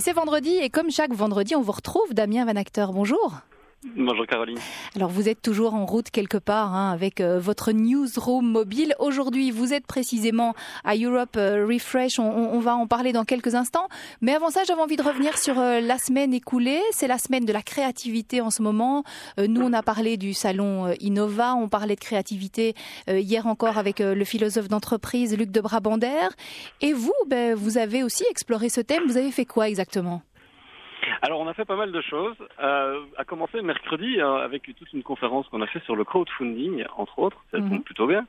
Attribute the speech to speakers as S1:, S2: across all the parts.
S1: Et c'est vendredi, et comme chaque vendredi, on vous retrouve, Damien Van Acteur. Bonjour.
S2: Bonjour Caroline.
S1: Alors vous êtes toujours en route quelque part hein, avec euh, votre newsroom mobile. Aujourd'hui, vous êtes précisément à Europe euh, Refresh. On, va en parler dans quelques instants. Mais avant ça, j'avais envie de revenir sur euh, la semaine écoulée. C'est la semaine de la créativité en ce moment. nous, on a parlé du salon Innova. On parlait de créativité hier encore avec le philosophe d'entreprise Luc de Brabander. Et vous, ben, vous avez aussi exploré ce thème. Vous avez fait quoi exactement?
S2: Alors on a fait pas mal de choses. Euh, à commencer mercredi euh, avec toute une conférence qu'on a fait sur le crowdfunding, entre autres, ça tombe mhm. plutôt bien.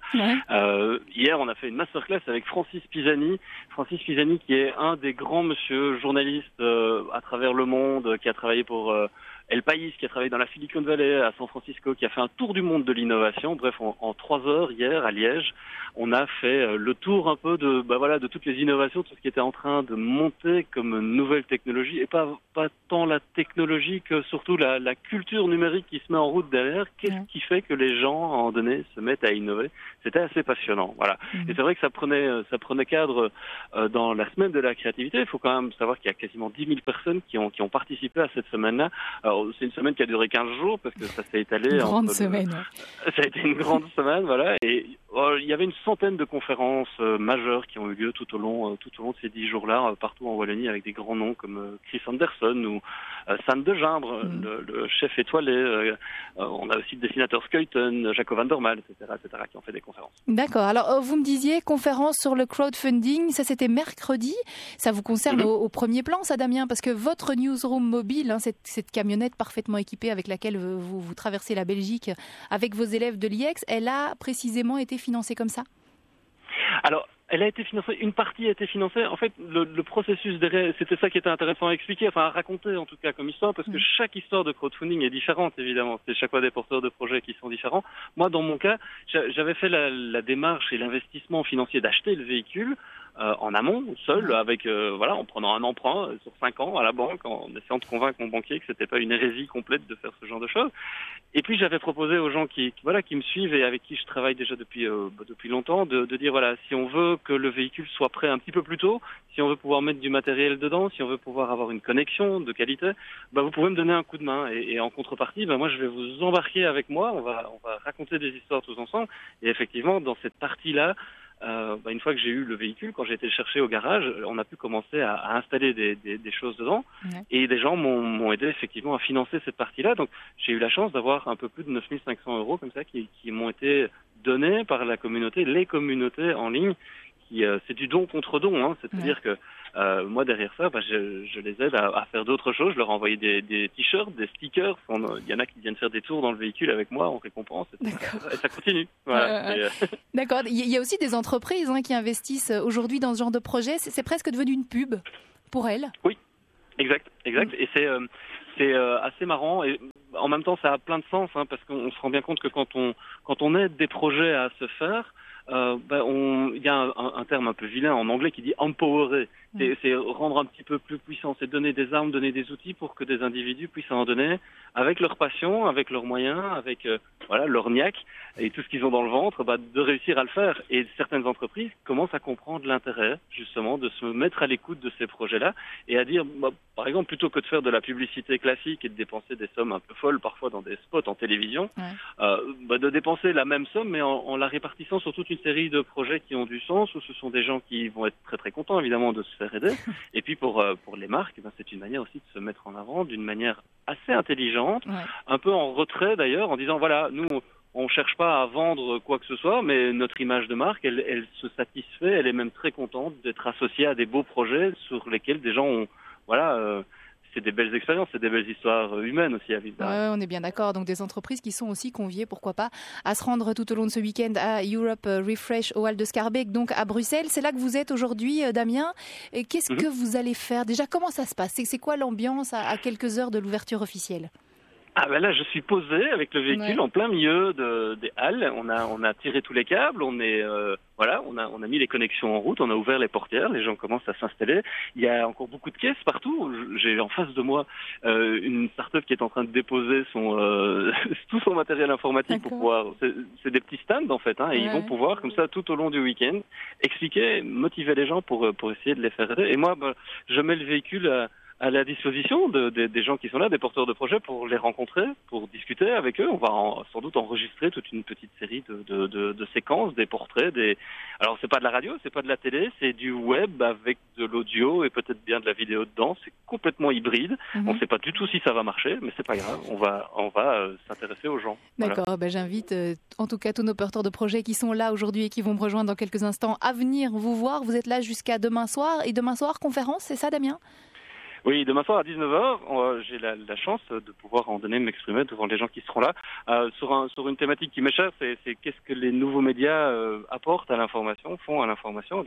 S2: Euh, hier on a fait une masterclass avec Francis Pisani. Francis Pisani qui est un des grands monsieur journalistes euh, à travers le monde, qui a travaillé pour El País, qui a travaillé dans la Silicon Valley, à San Francisco, qui a fait un tour du monde de l'innovation. Bref, en, trois heures hier à Liège, on a fait euh, le tour un peu de, bah voilà, de toutes les innovations, tout ce qui était en train de monter comme nouvelle technologie, et pas pas tant la technologie que surtout la, la culture numérique qui se met en route derrière. Qu'est-ce qui fait que les gens, à un moment donné, se mettent à innover? C'était assez passionnant, voilà. Mhm. Et c'est vrai que ça prenait euh, ça prenait cadre euh, dans la semaine de la créativité. Il faut quand même savoir qu'il y a quasiment 10 000 personnes qui ont qui ont participé à cette semaine-là. Alors c'est une semaine qui a duré 15 jours parce que ça s'est étalé.
S1: Une grande semaine.
S2: Ça a été une grande semaine, voilà. Et oh, il y avait une centaine de conférences euh, majeures qui ont eu lieu tout au long, euh, tout au long de ces 10 jours-là, euh, partout en Wallonie, avec des grands noms comme Chris Anderson ou Sam de Gimbre, mm. le, chef étoilé. on a aussi le dessinateur Skuyten, Jacob Van der etc., etc., qui ont fait des conférences.
S1: D'accord. Alors, vous me disiez conférence sur le crowdfunding, ça c'était mercredi. Ça vous concerne mm-hmm. au, premier plan, ça, Damien, parce que votre newsroom mobile, hein, cette, cette camionnette parfaite équipée avec laquelle vous, vous traversez la Belgique avec vos élèves de l'IEX, elle a précisément été financée comme ça?
S2: Alors, elle a été financée, une partie a été financée. En fait, le, processus derrière, c'était ça qui était intéressant à expliquer, enfin à raconter en tout cas comme histoire, parce que mm. chaque histoire de crowdfunding est différente évidemment. C'est chaque fois des porteurs de projets qui sont différents. Moi, dans mon cas, j'avais fait la, la démarche et l'investissement financier d'acheter le véhicule euh, en amont, seul, avec euh, voilà, en prenant un emprunt euh, sur cinq ans à la banque, en essayant de convaincre mon banquier que c'était pas une hérésie complète de faire ce genre de choses. Et puis j'avais proposé aux gens qui, voilà qui me suivent et avec qui je travaille déjà depuis bah, depuis longtemps de, de, dire voilà si on veut que le véhicule soit prêt un petit peu plus tôt, si on veut pouvoir mettre du matériel dedans, si on veut pouvoir avoir une connexion de qualité, bah vous pouvez me donner un coup de main. Et, et en contrepartie, bah moi je vais vous embarquer avec moi, on va on va raconter des histoires tous ensemble. Et effectivement dans cette partie là euh, bah, une fois que j'ai eu le véhicule, quand j'ai été le chercher au garage, on a pu commencer à, à installer des, des, des, choses dedans. Et des gens m'ont aidé effectivement à financer cette partie-là. Donc j'ai eu la chance d'avoir un peu plus de 9500 euros comme ça qui, qui m'ont été donnés par la communauté, les communautés en ligne. Qui, euh, c'est du don contre don, hein, c'est-à-dire que euh, moi derrière ça, bah, je, je, les aide à, à faire d'autres choses. Je leur ai envoyé des, des t-shirts, des stickers. Il y en a qui viennent faire des tours dans le véhicule avec moi en récompense. Et ça continue. Voilà.
S1: Euh, D'accord. Il y a aussi des entreprises hein, qui investissent aujourd'hui dans ce genre de projet. C'est presque devenu une pub pour elles.
S2: Oui, exact, exact. Et c'est c'est assez marrant et en même temps ça a plein de sens hein, parce qu'on se rend bien compte que quand on quand on aide des projets à se faire euh, ben on, il y a un, un, terme un peu vilain en anglais qui dit empowerer. Mm. C'est rendre un petit peu plus puissant, c'est donner des armes, donner des outils pour que des individus puissent en donner avec leur passion, avec leurs moyens, avec euh, voilà leur niaque et tout ce qu'ils ont dans le ventre, bah, de réussir à le faire. Et certaines entreprises commencent à comprendre l'intérêt justement de se mettre à l'écoute de ces projets-là et à dire, bah, par exemple, plutôt que de faire de la publicité classique et de dépenser des sommes un peu folles parfois dans des spots en télévision, euh, bah, de dépenser la même somme mais en, en la répartissant sur toute une série de projets qui ont du sens où ce sont des gens qui vont être très très contents évidemment de se faire aider. Et puis pour euh, pour les marques, ben, c'est une manière aussi de se mettre en avant d'une manière assez intelligente, un peu en retrait d'ailleurs, en disant voilà, nous on cherche pas à vendre quoi que ce soit, mais notre image de marque, elle, elle se satisfait, elle est même très contente d'être associée à des beaux projets sur lesquels des gens ont voilà euh, c'est des belles expériences, c'est des belles histoires humaines aussi à vivre.
S1: Ouais, on est bien d'accord. Donc des entreprises qui sont aussi conviées, pourquoi pas, à se rendre tout au long de ce week-end à Europe Refresh au Hall de Scarbeck, donc à Bruxelles. C'est là que vous êtes aujourd'hui, euh, Damien. Qu'est-ce mhm. que vous allez faire? Déjà, comment ça se passe? C'est quoi l'ambiance à quelques heures de l'ouverture officielle?
S2: Ah ben là, je suis posé avec le véhicule en plein milieu de, des halles. On a on a tiré tous les câbles, on est euh, voilà, on a on a mis les connexions en route, on a ouvert les portières, les gens commencent à s'installer. Il y a encore beaucoup de caisses partout. J'ai en face de moi euh, une start-up qui est en train de déposer son euh, tout son matériel informatique pour pouvoir. C'est des petits stands en fait, hein, et ils vont pouvoir comme ça tout au long du week-end expliquer, motiver les gens pour pour essayer de les faire aider. Et moi, ben, je mets le véhicule à à la disposition de, des gens qui sont là, des porteurs de projets, pour les rencontrer, pour discuter avec eux. On va sans doute enregistrer toute une petite série de, séquences, des portraits, des. Alors c'est pas de la radio, c'est pas de la télé, c'est du web avec de l'audio et peut-être bien de la vidéo dedans. C'est complètement hybride. Mhm. On ne sait pas du tout si ça va marcher, mais c'est pas grave. On va, on va euh, s'intéresser aux gens.
S1: D'accord. Ben, j'invite euh, en tout cas tous nos porteurs de projets qui sont là aujourd'hui et qui vont me rejoindre dans quelques instants à venir vous voir. Vous êtes là jusqu'à demain soir et demain soir conférence, c'est ça, Damien?
S2: Oui, demain soir à 19h, j'ai la, la, chance de pouvoir en donner m'exprimer devant les gens qui seront là euh, sur, un, sur une thématique qui m'est chère, c'est qu'est-ce que les nouveaux médias euh, apportent à l'information, font à l'information.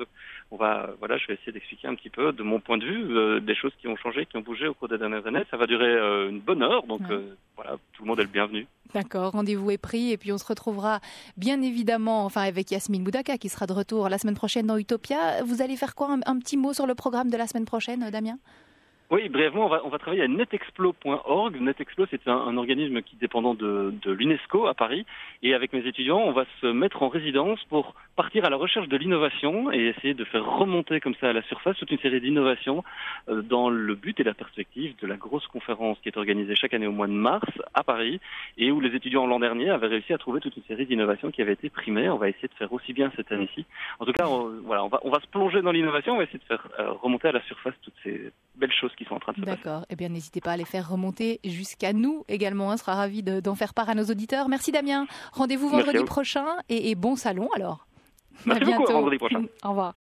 S2: On va, voilà, je vais essayer d'expliquer un petit peu de mon point de vue euh, des choses qui ont changé, qui ont bougé au cours des dernières années. Ça va durer euh, une bonne heure, donc voilà, tout le monde est le bienvenu.
S1: D'accord, rendez-vous est pris et puis on se retrouvera bien évidemment, enfin avec Yasmine Boudaka qui sera de retour la semaine prochaine dans Utopia. Vous allez faire quoi un, un petit mot sur le programme de la semaine prochaine, Damien?
S2: Oui, brièvement, on va, on va travailler à netexplo.org. Netexplo, c'est un, organisme qui est dépendant de, de l'UNESCO à Paris. Et avec mes étudiants, on va se mettre en résidence pour partir à la recherche de l'innovation et essayer de faire remonter comme ça à la surface toute une série d'innovations euh, dans le but et la perspective de la grosse conférence qui est organisée chaque année au mois de mars à Paris et où les étudiants l'an dernier avaient réussi à trouver toute une série d'innovations qui avaient été primées. On va essayer de faire aussi bien cette année-ci. En tout cas, on, voilà, on va, on va se plonger dans l'innovation, on va essayer de faire euh, remonter à la surface toutes ces belles choses qui sont en train de se
S1: passer. D'accord. Eh bien, n'hésitez pas à les faire remonter jusqu'à nous également. On sera ravis d'en faire part à nos auditeurs. Merci Damien. Rendez-vous vendredi prochain et, et, bon salon alors.
S2: Merci beaucoup. À vendredi prochain.
S1: Au revoir.